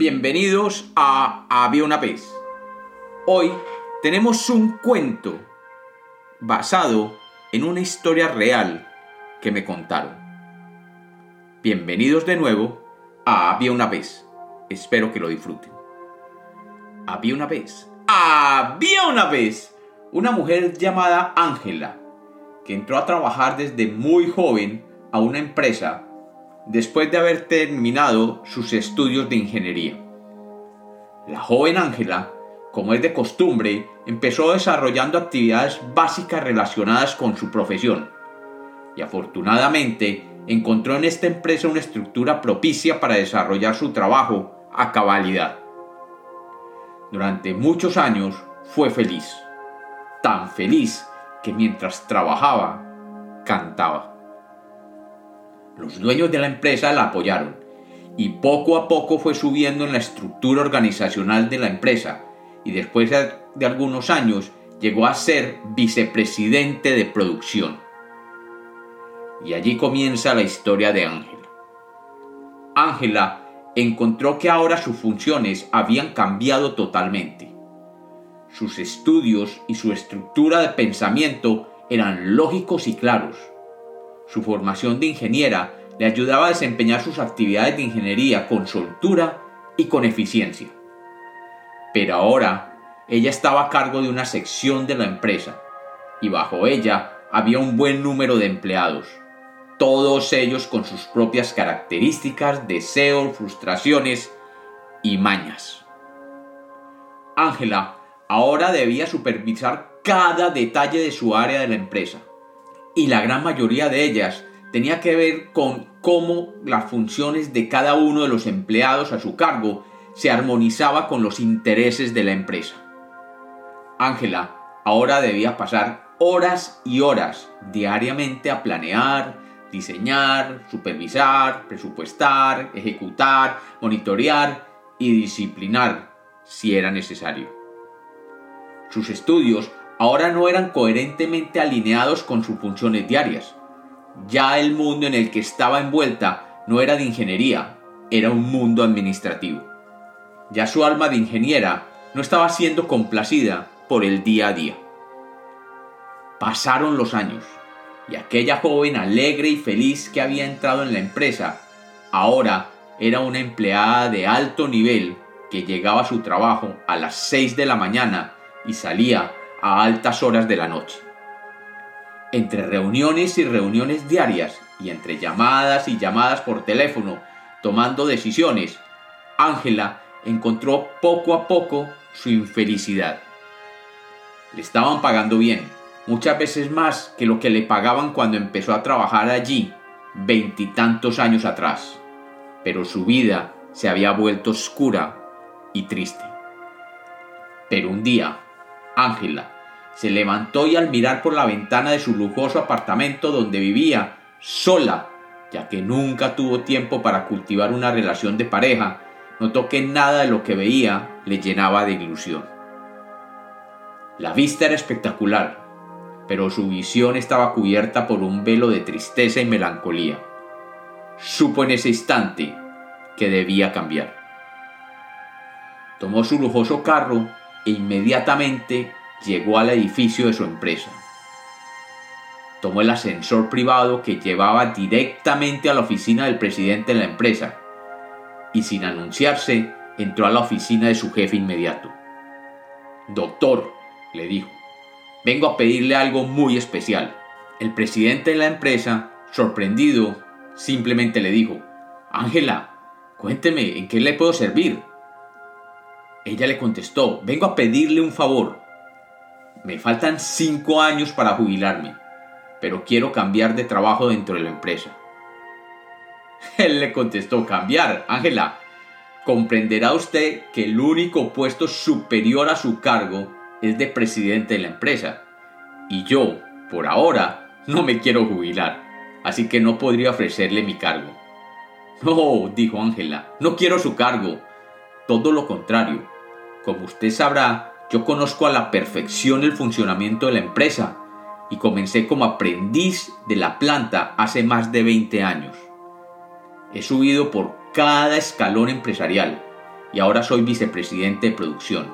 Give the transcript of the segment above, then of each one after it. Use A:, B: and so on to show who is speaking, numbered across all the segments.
A: Bienvenidos a Había una vez. Hoy tenemos un cuento basado en una historia real que me contaron. Bienvenidos de nuevo a Había una vez. Espero que lo disfruten. Había una vez. Había una vez una mujer llamada Ángela que entró a trabajar desde muy joven a una empresa después de haber terminado sus estudios de ingeniería. La joven Ángela, como es de costumbre, empezó desarrollando actividades básicas relacionadas con su profesión y afortunadamente encontró en esta empresa una estructura propicia para desarrollar su trabajo a cabalidad. Durante muchos años fue feliz, tan feliz que mientras trabajaba cantaba. Los dueños de la empresa la apoyaron y poco a poco fue subiendo en la estructura organizacional de la empresa y después de algunos años llegó a ser vicepresidente de producción. Y allí comienza la historia de Ángela. Ángela encontró que ahora sus funciones habían cambiado totalmente. Sus estudios y su estructura de pensamiento eran lógicos y claros. Su formación de ingeniera le ayudaba a desempeñar sus actividades de ingeniería con soltura y con eficiencia. Pero ahora ella estaba a cargo de una sección de la empresa y bajo ella había un buen número de empleados todos ellos con sus propias características, deseos, frustraciones y mañas. Ángela ahora debía supervisar cada detalle de su área de la empresa, y la gran mayoría de ellas tenía que ver con cómo las funciones de cada uno de los empleados a su cargo se armonizaba con los intereses de la empresa. Ángela ahora debía pasar horas y horas diariamente a planear, diseñar, supervisar, presupuestar, ejecutar, monitorear y disciplinar si era necesario. Sus estudios ahora no eran coherentemente alineados con sus funciones diarias. Ya el mundo en el que estaba envuelta no era de ingeniería, era un mundo administrativo. Ya su alma de ingeniera no estaba siendo complacida por el día a día. Pasaron los años y aquella joven alegre y feliz que había entrado en la empresa, ahora era una empleada de alto nivel que llegaba a su trabajo a las 6 de la mañana y salía a altas horas de la noche. Entre reuniones y reuniones diarias y entre llamadas y llamadas por teléfono, tomando decisiones, Ángela encontró poco a poco su infelicidad. Le estaban pagando bien, muchas veces más que lo que le pagaban cuando empezó a trabajar allí veintitantos años atrás. Pero su vida se había vuelto oscura y triste. Pero un día, Ángela se levantó y al mirar por la ventana de su lujoso apartamento donde vivía, sola, ya que nunca tuvo tiempo para cultivar una relación de pareja, notó que nada de lo que veía le llenaba de ilusión. La vista era espectacular, pero su visión estaba cubierta por un velo de tristeza y melancolía. Supo en ese instante que debía cambiar. Tomó su lujoso carro e inmediatamente llegó al edificio de su empresa. Tomó el ascensor privado que llevaba directamente a la oficina del presidente de la empresa y sin anunciarse entró a la oficina de su jefe inmediato. Doctor, le dijo, vengo a pedirle algo muy especial. El presidente de la empresa, sorprendido, simplemente le dijo, Ángela, cuénteme, ¿en qué le puedo servir? Ella le contestó, vengo a pedirle un favor. Me faltan cinco años para jubilarme, pero quiero cambiar de trabajo dentro de la empresa. Él le contestó, cambiar, Ángela, comprenderá usted que el único puesto superior a su cargo es de presidente de la empresa. Y yo, por ahora, no me quiero jubilar, así que no podría ofrecerle mi cargo. No, dijo Ángela, no quiero su cargo. Todo lo contrario. Como usted sabrá, yo conozco a la perfección el funcionamiento de la empresa y comencé como aprendiz de la planta hace más de 20 años. He subido por cada escalón empresarial y ahora soy vicepresidente de producción.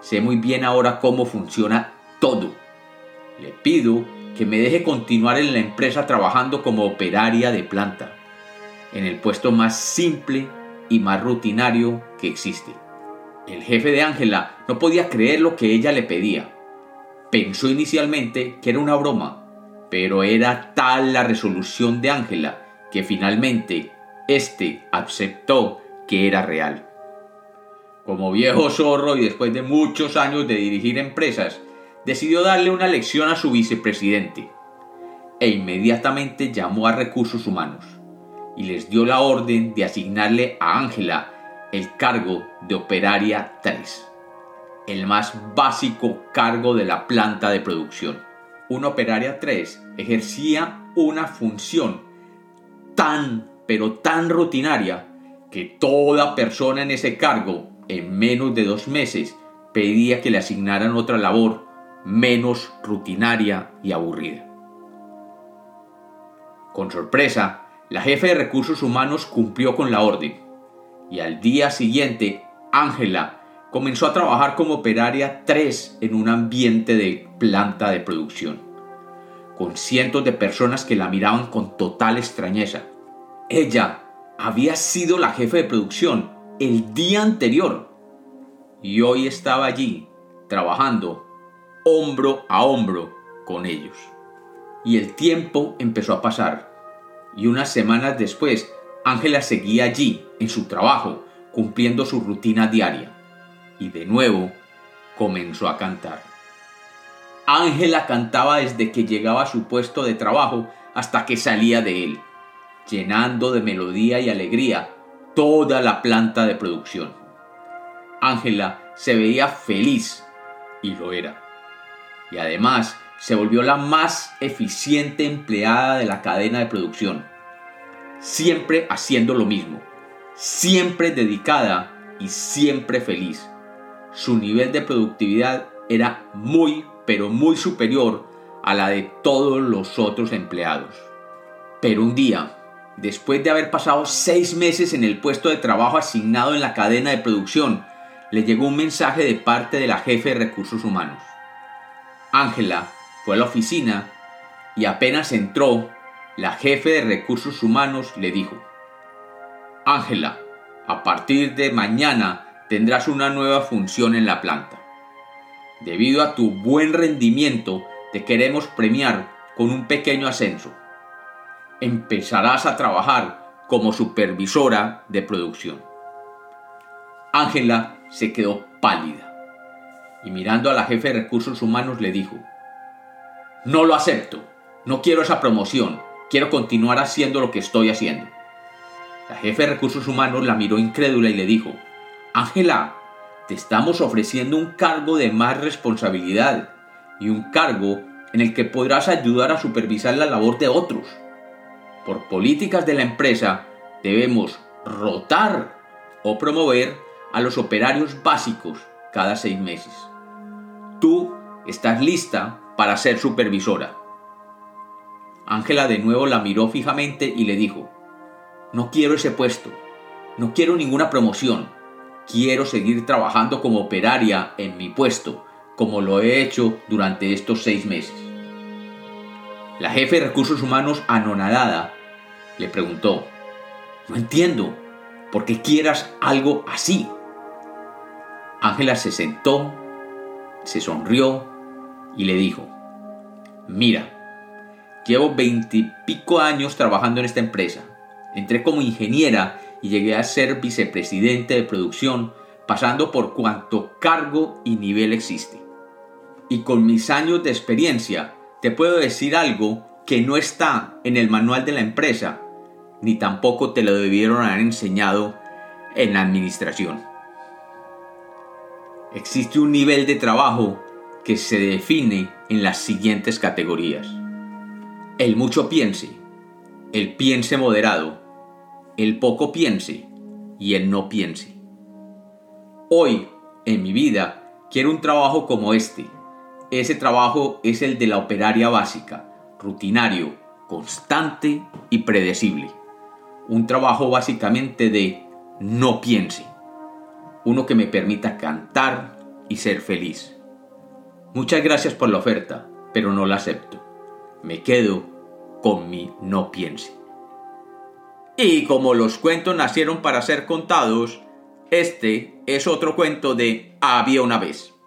A: Sé muy bien ahora cómo funciona todo. Le pido que me deje continuar en la empresa trabajando como operaria de planta, en el puesto más simple y más rutinario que existe. El jefe de Ángela no podía creer lo que ella le pedía. Pensó inicialmente que era una broma, pero era tal la resolución de Ángela que finalmente éste aceptó que era real. Como viejo zorro y después de muchos años de dirigir empresas, decidió darle una lección a su vicepresidente e inmediatamente llamó a recursos humanos y les dio la orden de asignarle a Ángela el cargo de operaria 3, el más básico cargo de la planta de producción. Una operaria 3 ejercía una función tan, pero tan rutinaria que toda persona en ese cargo en menos de dos meses pedía que le asignaran otra labor menos rutinaria y aburrida. Con sorpresa, la jefe de recursos humanos cumplió con la orden y al día siguiente Ángela comenzó a trabajar como operaria 3 en un ambiente de planta de producción, con cientos de personas que la miraban con total extrañeza. Ella había sido la jefe de producción el día anterior y hoy estaba allí trabajando hombro a hombro con ellos. Y el tiempo empezó a pasar y unas semanas después Ángela seguía allí en su trabajo cumpliendo su rutina diaria y de nuevo comenzó a cantar. Ángela cantaba desde que llegaba a su puesto de trabajo hasta que salía de él, llenando de melodía y alegría toda la planta de producción. Ángela se veía feliz y lo era. Y además se volvió la más eficiente empleada de la cadena de producción. Siempre haciendo lo mismo, siempre dedicada y siempre feliz. Su nivel de productividad era muy, pero muy superior a la de todos los otros empleados. Pero un día, después de haber pasado seis meses en el puesto de trabajo asignado en la cadena de producción, le llegó un mensaje de parte de la jefe de recursos humanos. Ángela fue a la oficina y apenas entró, la jefe de recursos humanos le dijo, Ángela, a partir de mañana tendrás una nueva función en la planta. Debido a tu buen rendimiento, te queremos premiar con un pequeño ascenso. Empezarás a trabajar como supervisora de producción. Ángela se quedó pálida y mirando a la jefe de recursos humanos le dijo, no lo acepto, no quiero esa promoción, quiero continuar haciendo lo que estoy haciendo. La jefe de recursos humanos la miró incrédula y le dijo, Ángela, te estamos ofreciendo un cargo de más responsabilidad y un cargo en el que podrás ayudar a supervisar la labor de otros. Por políticas de la empresa debemos rotar o promover a los operarios básicos cada seis meses. Tú estás lista para ser supervisora. Ángela de nuevo la miró fijamente y le dijo, no quiero ese puesto, no quiero ninguna promoción, quiero seguir trabajando como operaria en mi puesto, como lo he hecho durante estos seis meses. La jefe de recursos humanos, anonadada, le preguntó, no entiendo, ¿por qué quieras algo así? Ángela se sentó, se sonrió y le dijo, mira, llevo veintipico años trabajando en esta empresa. Entré como ingeniera y llegué a ser vicepresidente de producción, pasando por cuanto cargo y nivel existe. Y con mis años de experiencia, te puedo decir algo que no está en el manual de la empresa, ni tampoco te lo debieron haber enseñado en la administración. Existe un nivel de trabajo que se define en las siguientes categorías. El mucho piense, el piense moderado, el poco piense y el no piense. Hoy, en mi vida, quiero un trabajo como este. Ese trabajo es el de la operaria básica, rutinario, constante y predecible. Un trabajo básicamente de no piense. uno que me permita cantar y ser feliz. Muchas gracias por la oferta, pero no la acepto. Me quedo con mi no piense. Y como los cuentos nacieron para ser contados, este es otro cuento de Había una vez.